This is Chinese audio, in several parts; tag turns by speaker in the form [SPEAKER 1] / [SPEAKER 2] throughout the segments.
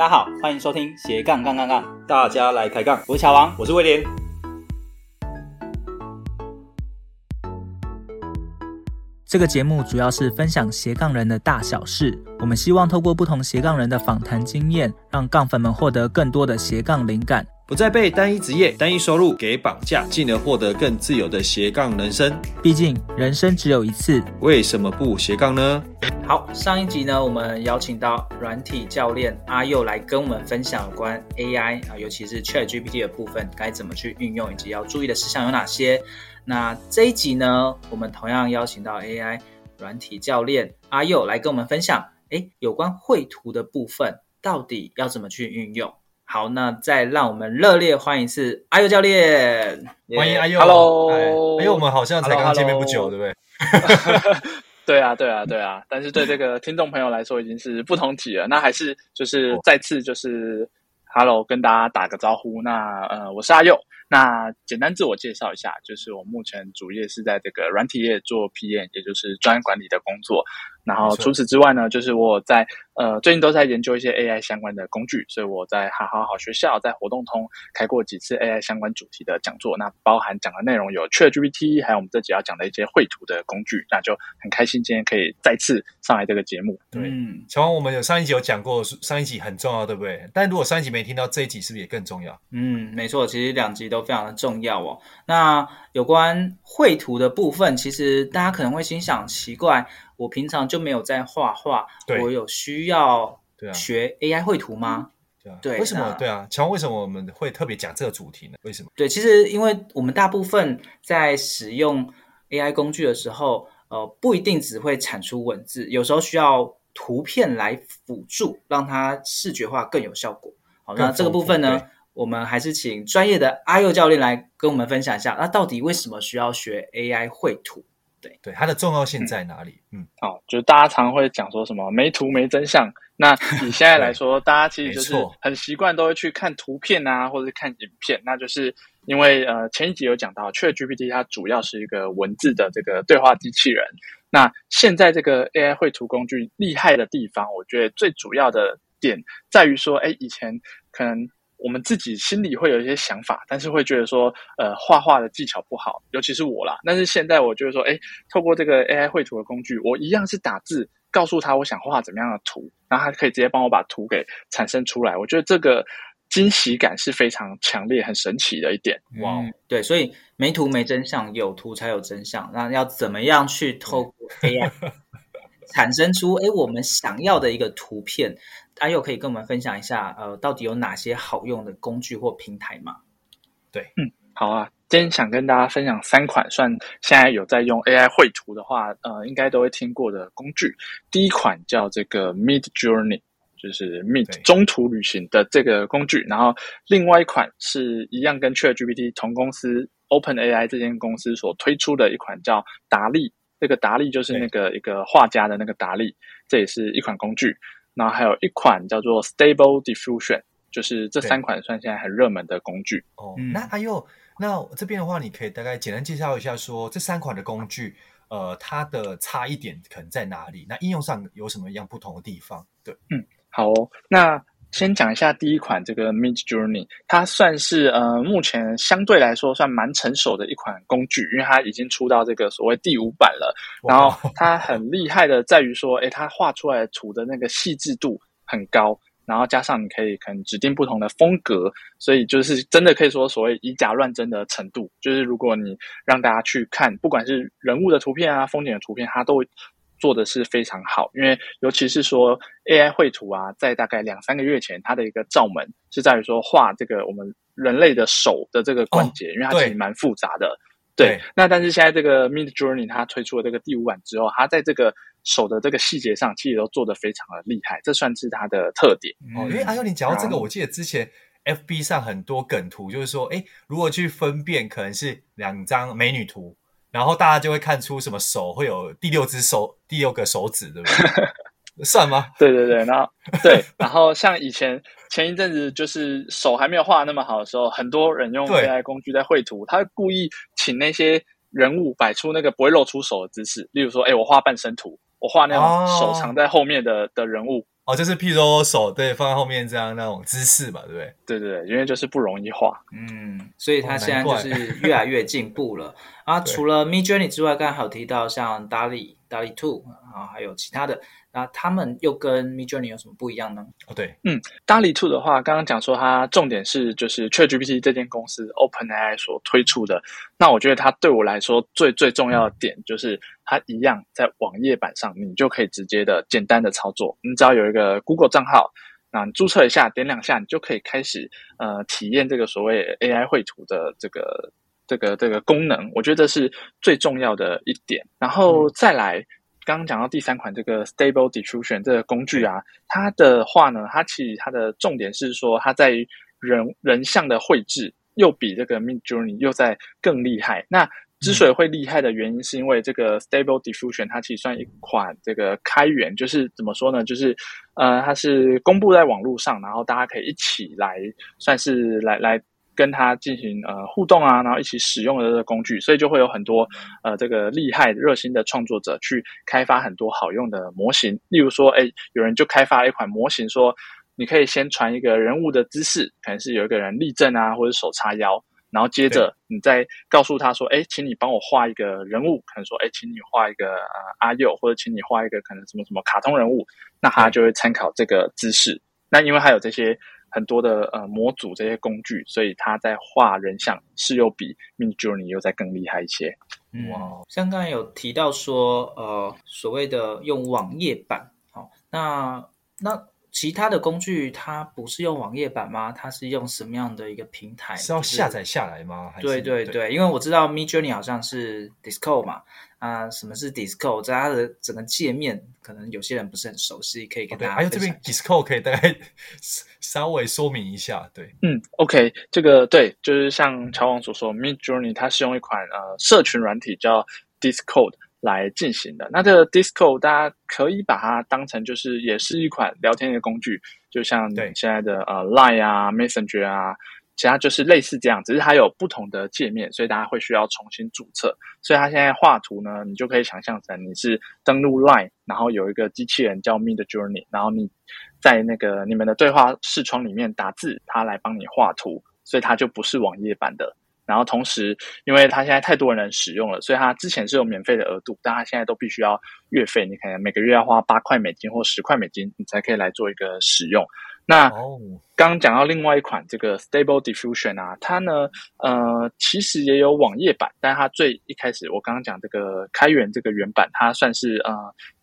[SPEAKER 1] 大家好，欢迎收听斜杠杠杠杠，
[SPEAKER 2] 大家来开杠。
[SPEAKER 1] 我是乔王，
[SPEAKER 2] 我是威廉。
[SPEAKER 3] 这个节目主要是分享斜杠人的大小事。我们希望透过不同斜杠人的访谈经验，让杠粉们获得更多的斜杠灵感，
[SPEAKER 2] 不再被单一职业、单一收入给绑架，进而获得更自由的斜杠人生。
[SPEAKER 3] 毕竟人生只有一次，
[SPEAKER 2] 为什么不斜杠呢？
[SPEAKER 1] 好，上一集呢，我们邀请到软体教练阿佑来跟我们分享有关 AI 啊，尤其是 ChatGPT 的部分，该怎么去运用，以及要注意的事项有哪些。那这一集呢，我们同样邀请到 AI 软体教练阿佑来跟我们分享。诶，有关绘图的部分，到底要怎么去运用？好，那再让我们热烈欢迎是阿佑教练，
[SPEAKER 4] 欢迎阿佑
[SPEAKER 1] ，Hello，
[SPEAKER 4] 因为我们好像才刚见面不久，对不对？
[SPEAKER 5] 对啊，对啊，对啊，但是对这个听众朋友来说已经是不同体了。那还是就是再次就是 Hello，跟大家打个招呼。那呃，我是阿佑。那简单自我介绍一下，就是我目前主业是在这个软体业做 PM，也就是专案管理的工作。然后除此之外呢，就是我在呃最近都在研究一些 AI 相关的工具，所以我在好好好学校在活动通开过几次 AI 相关主题的讲座，那包含讲的内容有 ChatGPT，还有我们这集要讲的一些绘图的工具，那就很开心今天可以再次上来这个节目。
[SPEAKER 4] 对，乔王，我们有上一集有讲过，上一集很重要，对不对？但如果上一集没听到，这一集是不是也更重要？
[SPEAKER 1] 嗯，没错，其实两集都非常的重要哦。那有关绘图的部分，其实大家可能会心想奇怪。我平常就没有在画画，我有需要学 AI 绘图吗？
[SPEAKER 4] 对啊，对，为什么？对啊，乔王，为什么我们会特别讲这个主题呢？为什么？
[SPEAKER 1] 对，其实因为我们大部分在使用 AI 工具的时候，呃，不一定只会产出文字，有时候需要图片来辅助，让它视觉化更有效果。好，那这个部分呢，我们还是请专业的阿佑教练来跟我们分享一下，那到底为什么需要学 AI 绘图？对
[SPEAKER 4] 对，它的重要性在哪里？嗯，
[SPEAKER 5] 好、嗯哦，就是大家常会讲说什么没图没真相。那以现在来 说，大家其实就是很习惯都会去看图片啊，或者是看影片。那就是因为呃前一集有讲到，ChatGPT 它主要是一个文字的这个对话机器人。那现在这个 AI 绘图工具厉害的地方，我觉得最主要的点在于说，哎，以前可能。我们自己心里会有一些想法，但是会觉得说，呃，画画的技巧不好，尤其是我啦。但是现在我觉得说，诶，透过这个 AI 绘图的工具，我一样是打字，告诉他我想画怎么样的图，然后他可以直接帮我把图给产生出来。我觉得这个惊喜感是非常强烈、很神奇的一点。
[SPEAKER 1] 哇、嗯，对，所以没图没真相，有图才有真相。那要怎么样去透过 AI 产生出诶我们想要的一个图片？阿佑可以跟我们分享一下，呃，到底有哪些好用的工具或平台吗？
[SPEAKER 5] 对，嗯，好啊，今天想跟大家分享三款，算现在有在用 AI 绘图的话，呃，应该都会听过的工具。第一款叫这个 Midjourney，就是 Mid 中途旅行的这个工具。然后另外一款是一样跟 ChatGPT 同公司 OpenAI 这间公司所推出的一款叫达利，这个达利就是那个一个画家的那个达利，这也是一款工具。然后还有一款叫做 Stable Diffusion，就是这三款算现在很热门的工具。
[SPEAKER 4] 哦，那阿佑，那这边的话，你可以大概简单介绍一下说，说这三款的工具，呃，它的差异点可能在哪里？那应用上有什么样不同的地方？对，
[SPEAKER 5] 嗯，好哦，那。先讲一下第一款这个 Midjourney，它算是呃目前相对来说算蛮成熟的一款工具，因为它已经出到这个所谓第五版了。然后它很厉害的在于说，诶，它画出来的图的那个细致度很高，然后加上你可以可能指定不同的风格，所以就是真的可以说所谓以假乱真的程度，就是如果你让大家去看，不管是人物的图片啊、风景的图片，它都做的是非常好，因为尤其是说 AI 绘图啊，在大概两三个月前，它的一个罩门是在于说画这个我们人类的手的这个关节，哦、因为它其实蛮复杂的。对，对那但是现在这个 Midjourney 它推出了这个第五版之后，它在这个手的这个细节上，其实都做得非常的厉害，这算是它的特点。
[SPEAKER 4] 哦，因为阿优你讲到这个，我记得之前。FB 上很多梗图，就是说，哎，如果去分辨，可能是两张美女图，然后大家就会看出什么手会有第六只手、第六个手指，对不对？算吗？
[SPEAKER 5] 对对对，然后对，然后像以前前一阵子，就是手还没有画那么好的时候，很多人用 AI 工具在绘图，他会故意请那些人物摆出那个不会露出手的姿势，例如说，哎，我画半身图，我画那种手藏在后面的、哦、的人物。
[SPEAKER 4] 哦，就是譬如说手对放在后面这样那种姿势嘛，对不对？
[SPEAKER 5] 对对对，因为就是不容易画，
[SPEAKER 1] 嗯，所以他现在就是越来越进步了。啊，除了 Midjourney 之外，刚才还有提到像 DALL-E、DALL-E Two 啊，还有其他的。那他们又跟 Midjourney 有什么不一样呢？
[SPEAKER 4] 哦，对，
[SPEAKER 5] 嗯，DALL-E 2的话，刚刚讲说它重点是就是 ChatGPT 这间公司 OpenAI 所推出的。那我觉得它对我来说最最重要的点就是它一样在网页版上，你就可以直接的简单的操作。你只要有一个 Google 账号，那你注册一下，点两下，你就可以开始呃体验这个所谓 AI 绘图的这个这个这个功能。我觉得是最重要的一点。然后再来。刚刚讲到第三款这个 Stable Diffusion 这个工具啊，它的话呢，它其实它的重点是说，它在于人人像的绘制又比这个 Midjourney 又在更厉害。那之所以会厉害的原因，是因为这个 Stable Diffusion 它其实算一款这个开源，就是怎么说呢？就是呃，它是公布在网络上，然后大家可以一起来，算是来来。跟他进行呃互动啊，然后一起使用的这个工具，所以就会有很多呃这个厉害热心的创作者去开发很多好用的模型。例如说，哎，有人就开发了一款模型，说你可以先传一个人物的姿势，可能是有一个人立正啊，或者手叉腰，然后接着你再告诉他说，哎，请你帮我画一个人物，可能说，哎，请你画一个呃阿佑，或者请你画一个可能什么什么卡通人物，那他就会参考这个姿势。那因为还有这些。很多的呃模组这些工具，所以他在画人像是又比 Midjourney 又再更厉害一些。
[SPEAKER 1] 哇，像刚才有提到说，呃，所谓的用网页版，好、哦，那那其他的工具它不是用网页版吗？它是用什么样的一个平台？
[SPEAKER 4] 是要下载下来吗？
[SPEAKER 1] 还是对对对，对，因为我知道 Midjourney 好像是 Discord 嘛。啊，什么是 Discord？在它的整个界面，可能有些人不是很熟悉，可以跟大家。还有、哦、这边 Discord
[SPEAKER 4] 可以大概 稍微说明一下，对。
[SPEAKER 5] 嗯，OK，这个对，就是像乔王所说，Midjourney 它是用一款呃社群软体叫 Discord 来进行的。那这个 Discord 大家可以把它当成就是也是一款聊天的工具，就像现在的呃 Line 啊、Messenger 啊。其他就是类似这样，只是它有不同的界面，所以大家会需要重新注册。所以它现在画图呢，你就可以想象成你是登录 Line，然后有一个机器人叫 Midjourney，然后你在那个你们的对话视窗里面打字，它来帮你画图，所以它就不是网页版的。然后同时，因为它现在太多人使用了，所以它之前是有免费的额度，但它现在都必须要月费。你可能每个月要花八块美金或十块美金，你才可以来做一个使用。那刚刚讲到另外一款这个 Stable Diffusion 啊，它呢，呃，其实也有网页版，但它最一开始我刚刚讲这个开源这个原版，它算是呃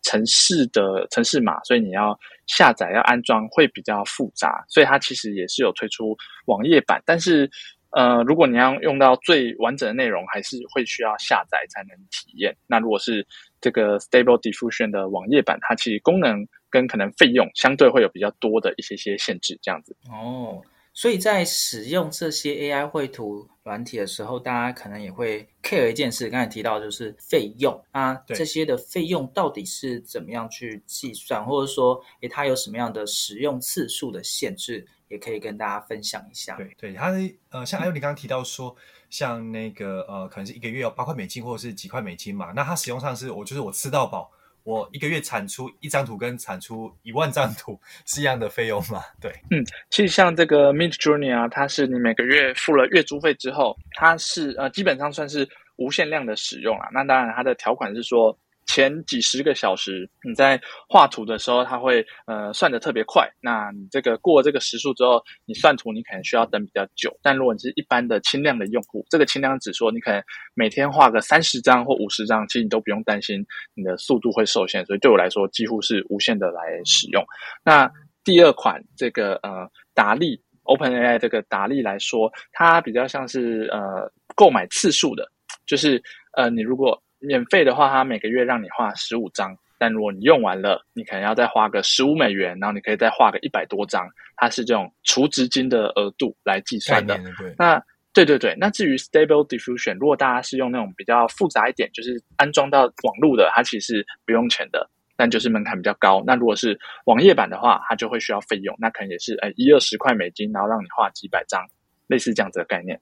[SPEAKER 5] 程式的程式码，所以你要下载要安装会比较复杂，所以它其实也是有推出网页版，但是呃，如果你要用到最完整的内容，还是会需要下载才能体验。那如果是这个 Stable Diffusion 的网页版，它其实功能。跟可能费用相对会有比较多的一些些限制，这样子
[SPEAKER 1] 哦。所以在使用这些 AI 绘图软体的时候，大家可能也会 care 一件事，刚才提到就是费用啊，这些的费用到底是怎么样去计算，或者说，诶，它有什么样的使用次数的限制，也可以跟大家分享一下。
[SPEAKER 4] 对对，它呃，像阿优你刚刚提到说，像那个呃，可能是一个月要八块美金或者是几块美金嘛，那它使用上是我就是我吃到饱。我一个月产出一张图跟产出一万张图是一样的费用吗？对，
[SPEAKER 5] 嗯，其实像这个 Midjourney 啊，它是你每个月付了月租费之后，它是呃基本上算是无限量的使用啊。那当然它的条款是说，前几十个小时你在画图的时候，它会呃算得特别快。那你这个过这个时数之后，你算图你可能需要等比较久。但如果你是一般的轻量的用户，这个轻量指说你可能每天画个三十张或五十张，其实你都不用担心你的速度会受限。所以对我来说，几乎是无限的来使用。那第二款这个呃达利 OpenAI 这个达利来说，它比较像是呃购买次数的，就是呃你如果免费的话，它每个月让你画十五张，但如果你用完了，你可能要再花个十五美元，然后你可以再画个一百多张，它是这种储值金的额度来计算的。对那对对对，那至于 Stable Diffusion，如果大家是用那种比较复杂一点，就是安装到网络的，它其实不用钱的，但就是门槛比较高。那如果是网页版的话，它就会需要费用，那可能也是哎一二十块美金，然后让你画几百张，类似这样子的概念。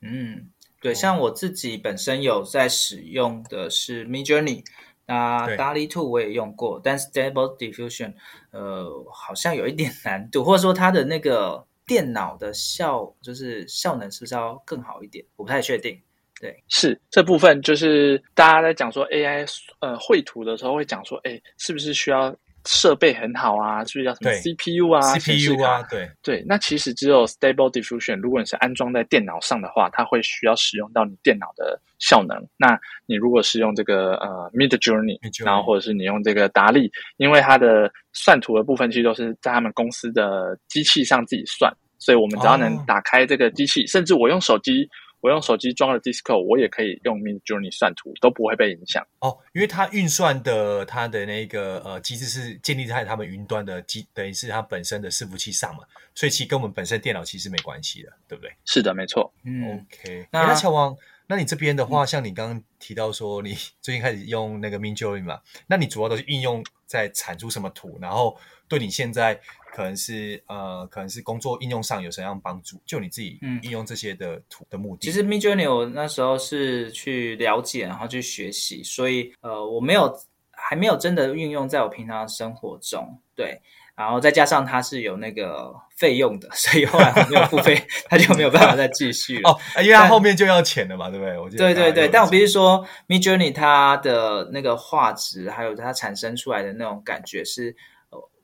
[SPEAKER 1] 嗯。对，像我自己本身有在使用的是 Midjourney，那 DALL-E 2我也用过，但 Stable Diffusion，呃，好像有一点难度，或者说它的那个电脑的效，就是效能是不是要更好一点？我不太确定。对，
[SPEAKER 5] 是这部分就是大家在讲说 AI 呃绘图的时候会讲说，哎，是不是需要？设备很好啊，是不是叫什么 CPU 啊
[SPEAKER 4] ？CPU 啊，对
[SPEAKER 5] 对。那其实只有 Stable Diffusion，如果你是安装在电脑上的话，它会需要使用到你电脑的效能。那你如果是用这个呃 Midjourney，然后或者是你用这个达利，因为它的算图的部分其实都是在他们公司的机器上自己算，所以我们只要能打开这个机器，哦、甚至我用手机。我用手机装了 Discord，我也可以用 Midjourney 算图，都不会被影响
[SPEAKER 4] 哦。因为它运算的它的那个呃机制是建立在他们云端的机，等于是它本身的伺服器上嘛，所以其实跟我们本身电脑其实没关系的，对不对？
[SPEAKER 5] 是的，没错。
[SPEAKER 4] 嗯，OK 那。那乔王，那你这边的话，嗯、像你刚刚提到说你 最近开始用那个 Midjourney 嘛，那你主要都是应用在产出什么图？然后对你现在。可能是呃，可能是工作应用上有什么样帮助？就你自己应用这些的图的目的。
[SPEAKER 1] 嗯、其实 Midjourney 我那时候是去了解，然后去学习，所以呃，我没有还没有真的运用在我平常的生活中。对，然后再加上它是有那个费用的，所以后来我没有付费，它就没有办法再继续了。哦，
[SPEAKER 4] 因为它后面就要钱了嘛，对不对？我
[SPEAKER 1] 对对对，但我必须说 Midjourney 它的那个画质，还有它产生出来的那种感觉是。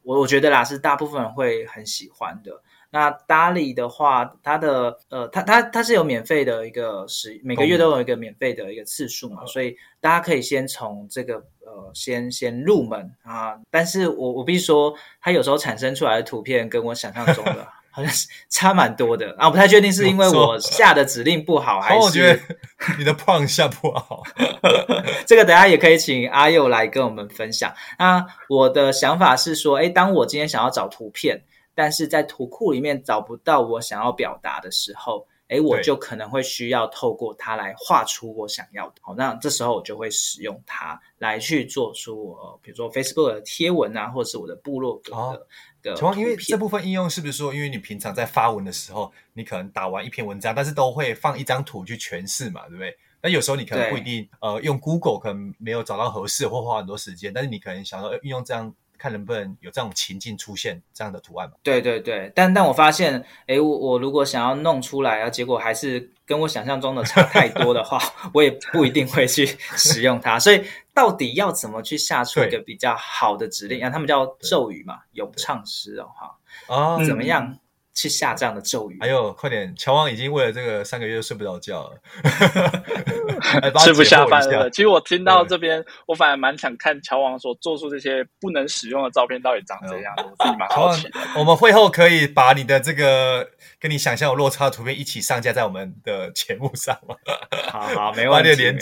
[SPEAKER 1] 我我觉得啦，是大部分人会很喜欢的。那 DALL-E 的话，它的呃，它它它是有免费的一个使，每个月都有一个免费的一个次数嘛，哦、所以大家可以先从这个呃，先先入门啊。但是我我必须说，它有时候产生出来的图片跟我想象中的。好像是差蛮多的啊，我不太确定是因为我下的指令不好，还是我觉得
[SPEAKER 4] 你的 prompt 下不好。
[SPEAKER 1] 这个等下也可以请阿佑来跟我们分享。那我的想法是说，诶，当我今天想要找图片，但是在图库里面找不到我想要表达的时候，诶，我就可能会需要透过它来画出我想要的。好，那这时候我就会使用它来去做出我，比如说 Facebook 的贴文啊，或者是我的部落格的。哦
[SPEAKER 4] 因为这部分应用是不是说，因为你平常在发文的时候，你可能打完一篇文章，但是都会放一张图去诠释嘛，对不对？那有时候你可能不一定，呃，用 Google 可能没有找到合适，或花很多时间，但是你可能想说运用这样。看能不能有这种情境出现这样的图案嘛？
[SPEAKER 1] 对对对，但但我发现，哎我我如果想要弄出来啊，结果还是跟我想象中的差太多的话，我也不一定会去使用它。所以到底要怎么去下出一个比较好的指令啊？他们叫咒语嘛，咏唱诗哦，哈，哦，怎么样？嗯去下这样的咒语，
[SPEAKER 4] 还有快点，乔王已经为了这个三个月睡不着觉了，
[SPEAKER 5] 吃不下饭了。其实我听到这边，我反而蛮想看乔王所做出这些不能使用的照片到底长怎样，我自己蛮好奇的。
[SPEAKER 4] 我们会后可以把你的这个跟你想象有落差的图片一起上架在我们的节目上吗？
[SPEAKER 1] 好好，没
[SPEAKER 4] 问题。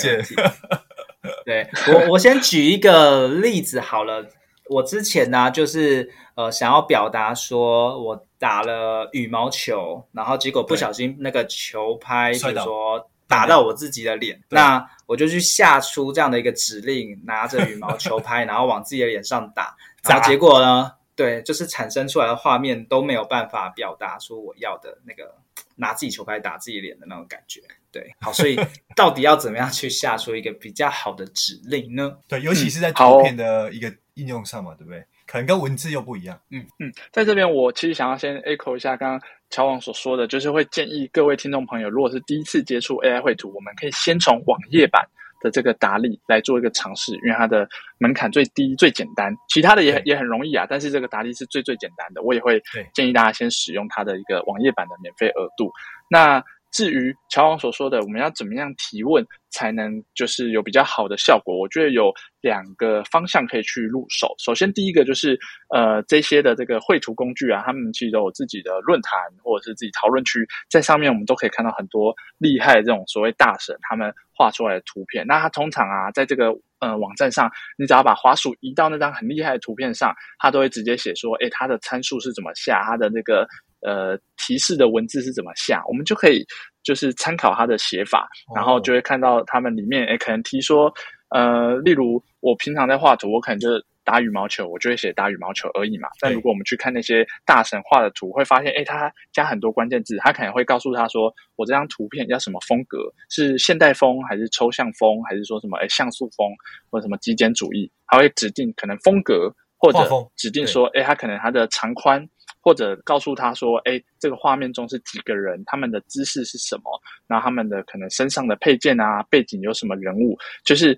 [SPEAKER 1] 对我，我先举一个例子好了。我之前呢，就是呃，想要表达说我。打了羽毛球，然后结果不小心那个球拍，就是说打到我自己的脸，那我就去下出这样的一个指令，拿着羽毛球拍，然后往自己的脸上打，然后结果呢，对，就是产生出来的画面都没有办法表达出我要的那个拿自己球拍打自己脸的那种感觉。对，好，所以 到底要怎么样去下出一个比较好的指令呢？
[SPEAKER 4] 对，尤其是在图片的一个应用上嘛，对不对？可能跟文字又不一样。
[SPEAKER 5] 嗯嗯，在这边我其实想要先 echo 一下刚刚乔王所说的，就是会建议各位听众朋友，如果是第一次接触 AI 绘图，我们可以先从网页版的这个达利来做一个尝试，因为它的门槛最低、最简单，其他的也也很容易啊。但是这个达利是最最简单的，我也会建议大家先使用它的一个网页版的免费额度。那至于乔王所说的，我们要怎么样提问才能就是有比较好的效果？我觉得有两个方向可以去入手。首先，第一个就是呃这些的这个绘图工具啊，他们其实都有自己的论坛或者是自己讨论区，在上面我们都可以看到很多厉害的这种所谓大神他们画出来的图片。那他通常啊，在这个呃网站上，你只要把滑鼠移到那张很厉害的图片上，他都会直接写说，诶，它的参数是怎么下，它的那个。呃，提示的文字是怎么下，我们就可以就是参考他的写法，然后就会看到他们里面，诶，可能提说，呃，例如我平常在画图，我可能就是打羽毛球，我就会写打羽毛球而已嘛。但如果我们去看那些大神画的图，会发现，诶，他加很多关键字，他可能会告诉他说，我这张图片要什么风格，是现代风还是抽象风，还是说什么，诶，像素风或者什么极简主义，他会指定可能风格，或者指定说，诶，他可能他的长宽。或者告诉他说：“哎，这个画面中是几个人？他们的姿势是什么？然后他们的可能身上的配件啊，背景有什么人物？就是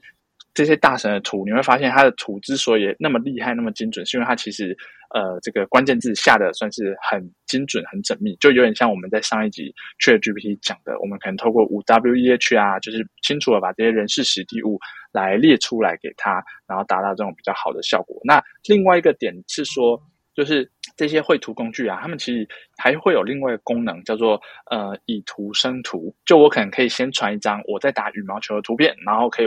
[SPEAKER 5] 这些大神的图，你会发现他的图之所以那么厉害、那么精准，是因为他其实呃，这个关键字下的算是很精准、很缜密，就有点像我们在上一集 ChatGPT 讲的，我们可能透过五 W E H 啊，就是清楚的把这些人事实地物来列出来给他，然后达到这种比较好的效果。那另外一个点是说。”就是这些绘图工具啊，他们其实还会有另外一个功能，叫做呃以图生图。就我可能可以先传一张我在打羽毛球的图片，然后可以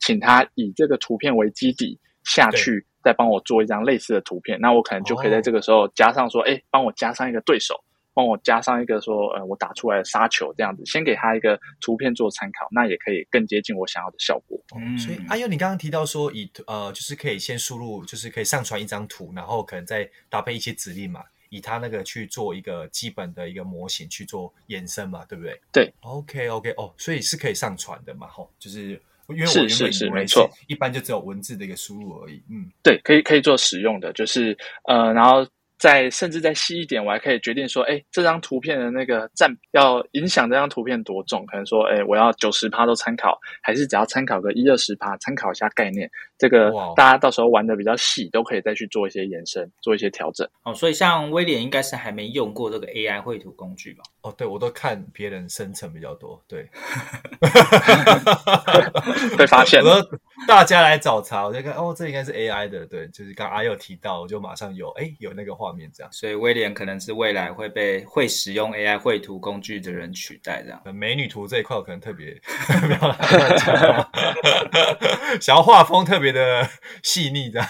[SPEAKER 5] 请他以这个图片为基底下去，再帮我做一张类似的图片。那我可能就可以在这个时候加上说，哎，帮我加上一个对手。帮我加上一个说，呃，我打出来的杀球这样子，先给他一个图片做参考，那也可以更接近我想要的效果。
[SPEAKER 4] 嗯，所以阿优，你刚刚提到说以，以呃，就是可以先输入，就是可以上传一张图，然后可能再搭配一些指令嘛，以他那个去做一个基本的一个模型去做延伸嘛，对不对？
[SPEAKER 5] 对。
[SPEAKER 4] OK OK，哦，所以是可以上传的嘛，吼，就是因为我
[SPEAKER 5] 是是是没错，
[SPEAKER 4] 一般就只有文字的一个输入而已。嗯，
[SPEAKER 5] 对，可以可以做使用的，就是呃，然后。在甚至再细一点，我还可以决定说，哎，这张图片的那个占要影响这张图片多重？可能说，哎，我要九十趴都参考，还是只要参考个一二十趴，参考一下概念。这个大家到时候玩的比较细，都可以再去做一些延伸，做一些调整。
[SPEAKER 1] 哦，所以像威廉应该是还没用过这个 AI 绘图工具吧？
[SPEAKER 4] 哦，对，我都看别人生成比较多，对，
[SPEAKER 5] 被发现了。
[SPEAKER 4] 大家来找茬，我就看，哦，这应该是 AI 的，对，就是刚阿佑提到，我就马上有，哎，有那个画面这样。
[SPEAKER 1] 所以威廉可能是未来会被会使用 AI 绘图工具的人取代，这样。
[SPEAKER 4] 美女图这一块我可能特别，想要画风特别特别的细腻，这样。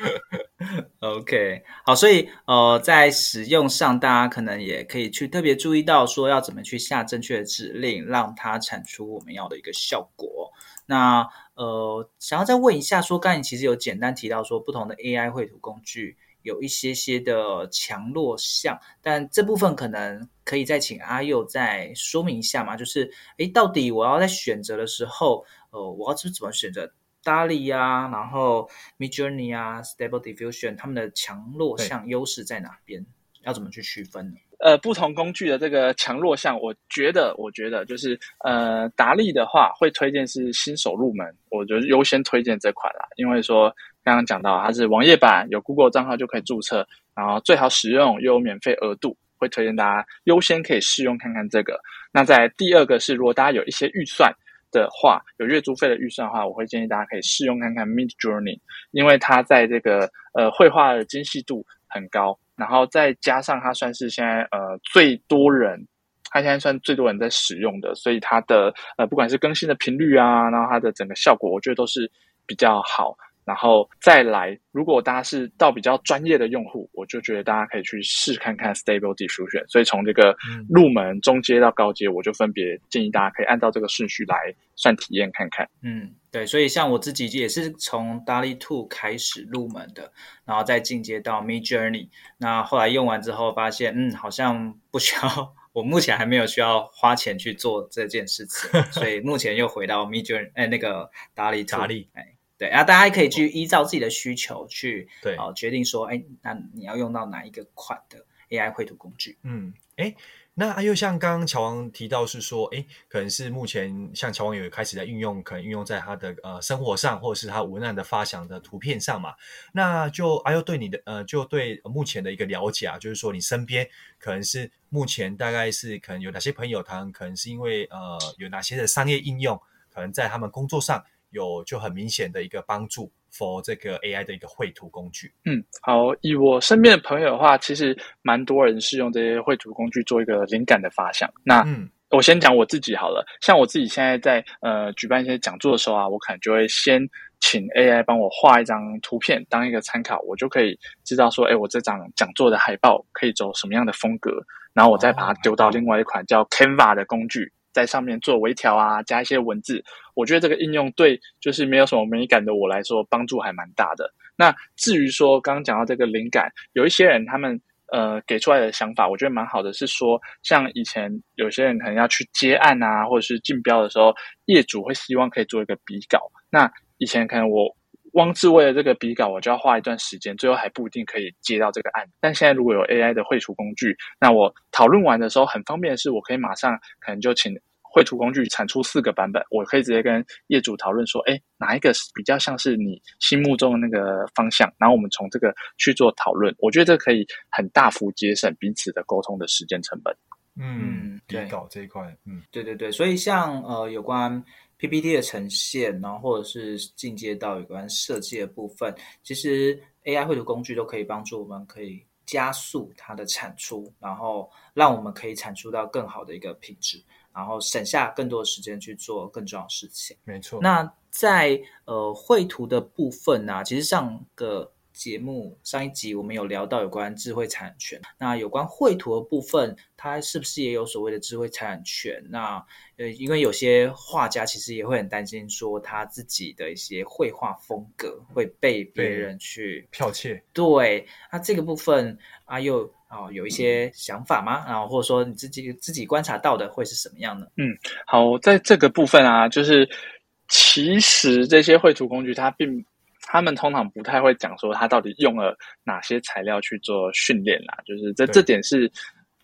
[SPEAKER 1] OK，好，所以呃，在使用上，大家可能也可以去特别注意到，说要怎么去下正确的指令，让它产出我们要的一个效果。那呃，想要再问一下，说刚才其实有简单提到说，不同的 AI 绘图工具有一些些的强弱项，但这部分可能可以再请阿佑再说明一下嘛？就是，诶，到底我要在选择的时候，呃，我要是怎么选择 DALL-E 啊，然后 Midjourney 啊，Stable Diffusion，他们的强弱项优势在哪边？要怎么去区分呢？
[SPEAKER 5] 呃，不同工具的这个强弱项，我觉得，我觉得就是，呃，达利的话会推荐是新手入门，我觉得优先推荐这款啦，因为说刚刚讲到它是网页版，有 Google 账号就可以注册，然后最好使用又有免费额度，会推荐大家优先可以试用看看这个。那在第二个是，如果大家有一些预算的话，有月租费的预算的话，我会建议大家可以试用看看 Midjourney，因为它在这个呃绘画的精细度很高。然后再加上它算是现在呃最多人，它现在算最多人在使用的，所以它的呃不管是更新的频率啊，然后它的整个效果，我觉得都是比较好。然后再来，如果大家是到比较专业的用户，我就觉得大家可以去试看看 Stable Diffusion。所以从这个入门、中阶到高阶，我就分别建议大家可以按照这个顺序来算体验看看。
[SPEAKER 1] 嗯，对。所以像我自己也是从 Dali Two 开始入门的，然后再进阶到 Midjourney。那后来用完之后发现，嗯，好像不需要，我目前还没有需要花钱去做这件事情，所以目前又回到 Midjourney，哎，那个 DALL-E 2，哎。对然后，大家可以去依照自己的需求去对哦、呃、决定说，哎，那你要用到哪一个款的 AI 绘图工具。
[SPEAKER 4] 嗯，哎。那又像刚刚乔王提到是说，哎，可能是目前像乔王有开始在运用，可能运用在他的呃生活上，或者是他文案的发想的图片上嘛。那就阿佑对你的呃，就对目前的一个了解啊，就是说你身边可能是目前大概是可能有哪些朋友，他们可能是因为呃有哪些的商业应用，可能在他们工作上有就很明显的一个帮助。for 这个 AI 的一个绘图工具，
[SPEAKER 5] 嗯，好，以我身边的朋友的话，其实蛮多人是用这些绘图工具做一个灵感的发想。那，嗯，我先讲我自己好了，像我自己现在在呃举办一些讲座的时候啊，我可能就会先请 AI 帮我画一张图片当一个参考，我就可以知道说，哎，我这张讲座的海报可以走什么样的风格，然后我再把它丢到另外一款叫 Canva 的工具。在上面做微调啊，加一些文字，我觉得这个应用对就是没有什么美感的我来说帮助还蛮大的。那至于说刚刚讲到这个灵感，有一些人他们呃给出来的想法，我觉得蛮好的，是说像以前有些人可能要去接案啊，或者是竞标的时候，业主会希望可以做一个比稿。那以前可能我。光是为了这个比稿，我就要花一段时间，最后还不一定可以接到这个案。但现在如果有 AI 的绘图工具，那我讨论完的时候很方便的是，我可以马上可能就请绘图工具产出四个版本，我可以直接跟业主讨论说，哎，哪一个是比较像是你心目中的那个方向？然后我们从这个去做讨论，我觉得这可以很大幅节省彼此的沟通的时间成本。
[SPEAKER 4] 嗯，笔稿这一块，嗯，
[SPEAKER 1] 对对对，所以像呃有关。PPT 的呈现，然后或者是进阶到有关设计的部分，其实 AI 绘图工具都可以帮助我们，可以加速它的产出，然后让我们可以产出到更好的一个品质，然后省下更多的时间去做更重要的事情。
[SPEAKER 4] 没错。
[SPEAKER 1] 那在呃绘图的部分呢、啊，其实上个。节目上一集我们有聊到有关智慧财产权，那有关绘图的部分，它是不是也有所谓的智慧财产权？那呃，因为有些画家其实也会很担心，说他自己的一些绘画风格会被别人去
[SPEAKER 4] 剽窃。
[SPEAKER 1] 对，那这个部分阿佑啊，有一些想法吗？然后或者说你自己自己观察到的会是什么样呢？
[SPEAKER 5] 嗯，好，在这个部分啊，就是其实这些绘图工具它并。他们通常不太会讲说他到底用了哪些材料去做训练啦，就是这这点是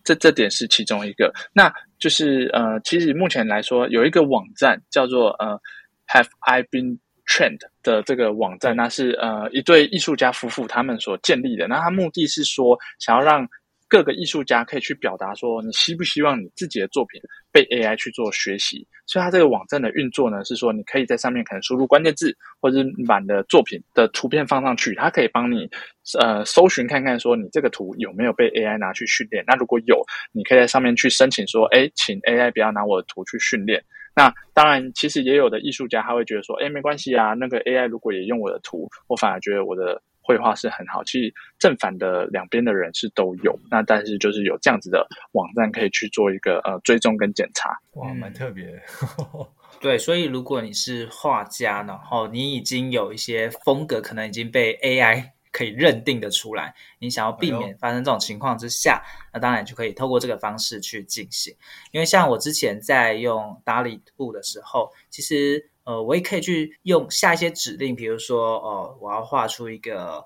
[SPEAKER 5] 这这点是其中一个。那就是呃，其实目前来说有一个网站叫做呃 Have I Been Trained 的这个网站，那是呃一对艺术家夫妇他们所建立的。那他目的是说想要让。各个艺术家可以去表达说，你希不希望你自己的作品被 AI 去做学习？所以它这个网站的运作呢，是说你可以在上面可能输入关键字，或者是把你的作品的图片放上去，它可以帮你呃搜寻看看说你这个图有没有被 AI 拿去训练。那如果有，你可以在上面去申请说，哎，请 AI 不要拿我的图去训练。那当然，其实也有的艺术家他会觉得说，哎，没关系啊，那个 AI 如果也用我的图，我反而觉得我的。绘画是很好，其实正反的两边的人是都有。那但是就是有这样子的网站可以去做一个呃追踪跟检查。
[SPEAKER 4] 哇，蛮特别。
[SPEAKER 1] 对，所以如果你是画家，然后你已经有一些风格，可能已经被 AI 可以认定的出来，你想要避免发生这种情况之下，哎、那当然就可以透过这个方式去进行。因为像我之前在用 DALL-E 2的时候，其实。呃，我也可以去用下一些指令，比如说，哦、呃，我要画出一个、呃、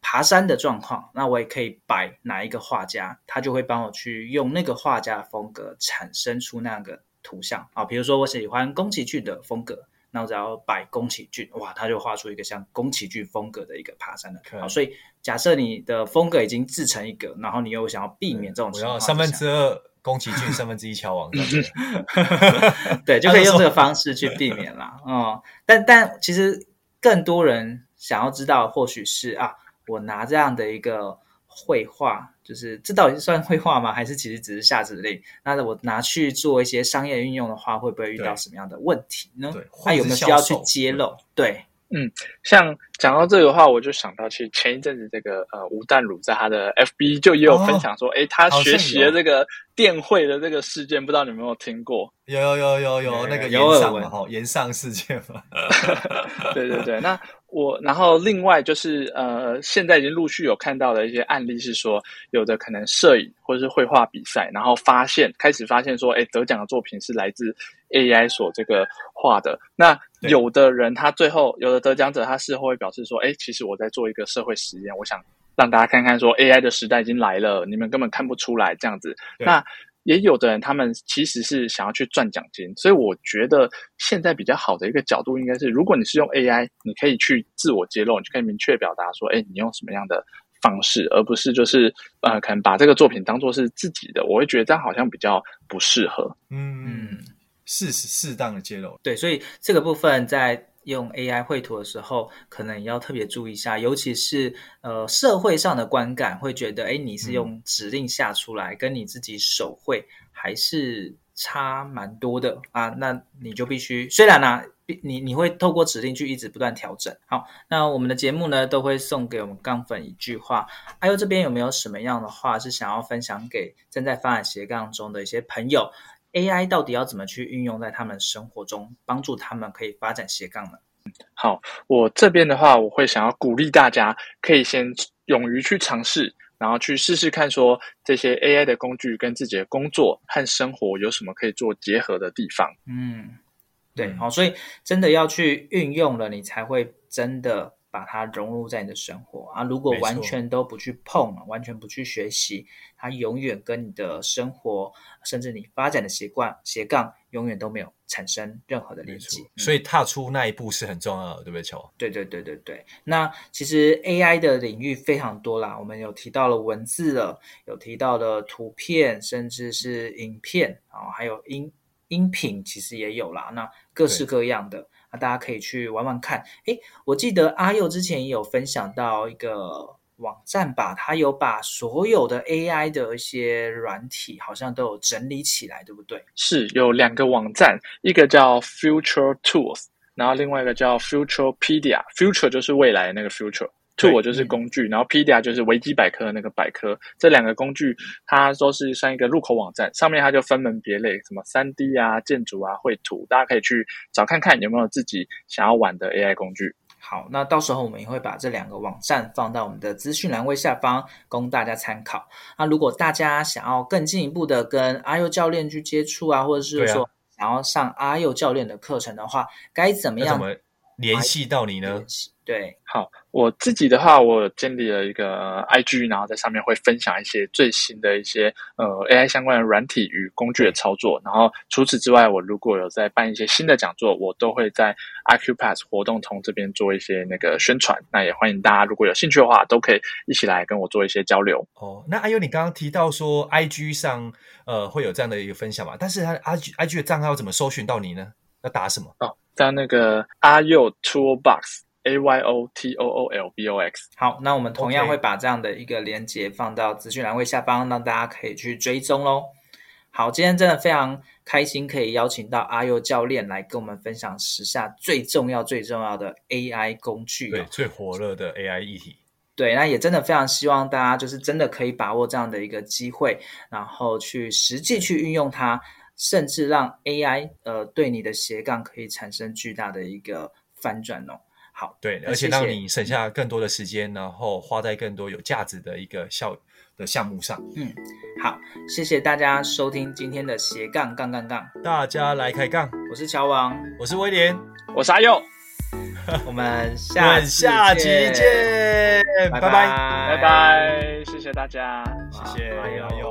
[SPEAKER 1] 爬山的状况，那我也可以摆哪一个画家，他就会帮我去用那个画家的风格产生出那个图像啊。比如说我喜欢宫崎骏的风格，那我只要摆宫崎骏，哇，他就画出一个像宫崎骏风格的一个爬山的。好，所以假设你的风格已经自成一个，然后你又想要避免这种情况，我要
[SPEAKER 4] 三分之二。宫崎骏三分之一乔王，
[SPEAKER 1] 对，就可以用这个方式去避免啦。嗯，但但其实更多人想要知道，或许是啊，我拿这样的一个绘画，就是这到底是算绘画吗？还是其实只是下指令？那我拿去做一些商业运用的话，会不会遇到什么样的问题呢？对，那有没有需要去揭露？对。
[SPEAKER 5] 嗯，像讲到这个的话，我就想到，其实前一阵子这个呃吴淡如在他的 FB 就也有分享说，哎、哦，他学习了这个电绘的这个事件，不知道你们有没有听过？
[SPEAKER 4] 有有有有有那个炎上嘛，哈，炎上事件嘛。
[SPEAKER 5] 对对对，那我然后另外就是呃，现在已经陆续有看到的一些案例是说，有的可能摄影或者是绘画比赛，然后发现开始发现说，哎，得奖的作品是来自 AI 所这个画的。那有的人他最后有的得奖者，他事后会表示说，哎，其实我在做一个社会实验，我想让大家看看说 AI 的时代已经来了，你们根本看不出来这样子。那也有的人他们其实是想要去赚奖金，所以我觉得现在比较好的一个角度应该是，如果你是用 AI，你可以去自我揭露，你就可以明确表达说，哎，你用什么样的方式，而不是就是呃，可能把这个作品当做是自己的，我会觉得这样好像比较不适合。
[SPEAKER 4] 嗯，适适当的揭露，
[SPEAKER 1] 对，所以这个部分在用 AI 绘图的时候，可能也要特别注意一下，尤其是呃社会上的观感会觉得，哎，你是用指令下出来，嗯、跟你自己手绘还是差蛮多的啊，那你就必须，虽然呢、啊。你你会透过指令去一直不断调整。好，那我们的节目呢，都会送给我们杠粉一句话。阿优这边有没有什么样的话是想要分享给正在发展斜杠中的一些朋友？AI 到底要怎么去运用在他们生活中，帮助他们可以发展斜杠呢？
[SPEAKER 5] 好，我这边的话，我会想要鼓励大家，可以先勇于去尝试，然后去试试看，说这些 AI 的工具跟自己的工作和生活有什么可以做结合的地方。
[SPEAKER 1] 嗯。对，好，所以真的要去运用了，你才会真的把它融入在你的生活啊。如果完全都不去碰，完全不去学习，它永远跟你的生活，甚至你发展的习惯斜杠，永远都没有产生任何的连接。
[SPEAKER 4] 嗯。所以踏出那一步是很重要的，对不对，球？
[SPEAKER 1] 对对对对对。那其实 AI 的领域非常多啦，我们有提到了文字了，有提到了图片，甚至是影片啊，还有音。音频其实也有啦，那各式各样的，那大家可以去玩玩看。诶，我记得阿佑之前也有分享到一个网站吧，他有把所有的 AI 的一些软体好像都有整理起来，对不对？
[SPEAKER 5] 是有两个网站，一个叫 Future Tools，然后另外一个叫 Futurepedia。Future 就是未来那个 Future。Tool 就是工具，然后 Pedia 就是维基百科的那个百科，这两个工具它都是像一个入口网站，上面它就分门别类，什么三 D 啊、建筑啊、绘图，大家可以去找看看有没有自己想要玩的 AI 工具。
[SPEAKER 1] 好，那到时候我们也会把这两个网站放到我们的资讯栏位下方，供大家参考。那如果大家想要更进一步的跟阿佑教练去接触啊，或者是说想要上阿佑教练的课程的话，该怎么样怎么
[SPEAKER 4] 联系到你呢？
[SPEAKER 1] 对，
[SPEAKER 5] 好，我自己的话，我建立了一个 IG，然后在上面会分享一些最新的一些呃 AI 相关的软体与工具的操作。然后除此之外，我如果有在办一些新的讲座，我都会在 Accupass 活动通这边做一些那个宣传。那也欢迎大家如果有兴趣的话，都可以一起来跟我做一些交流。
[SPEAKER 4] 哦，那阿优，你刚刚提到说 IG 上呃会有这样的一个分享嘛？但是他 IG IG 的账号怎么搜寻到你呢？要打什么？
[SPEAKER 5] 哦，在那个阿佑 Toolbox。A Y O T O O L B O X。
[SPEAKER 1] 好，那我们同样会把这样的一个连接放到资讯栏位下方，让大家可以去追踪喽。好，今天真的非常开心，可以邀请到阿佑教练来跟我们分享时下最重要、最重要的 AI 工具，
[SPEAKER 4] 对，最火热的 AI 议题。
[SPEAKER 1] 对，那也真的非常希望大家就是真的可以把握这样的一个机会，然后去实际去运用它，甚至让 AI 呃对你的斜杠可以产生巨大的一个翻转哦。好，
[SPEAKER 4] 对，而且让你省下更多的时间，然后花在更多有价值的一个效的项目上。
[SPEAKER 1] 嗯，好，谢谢大家收听今天的斜杠杠杠杠，
[SPEAKER 4] 大家来开杠。
[SPEAKER 1] 我是乔王，
[SPEAKER 4] 我是威廉，
[SPEAKER 5] 我是阿佑
[SPEAKER 1] 我们下
[SPEAKER 4] 下期见，拜拜。
[SPEAKER 5] 拜拜，谢谢大家，
[SPEAKER 4] 谢谢阿佑，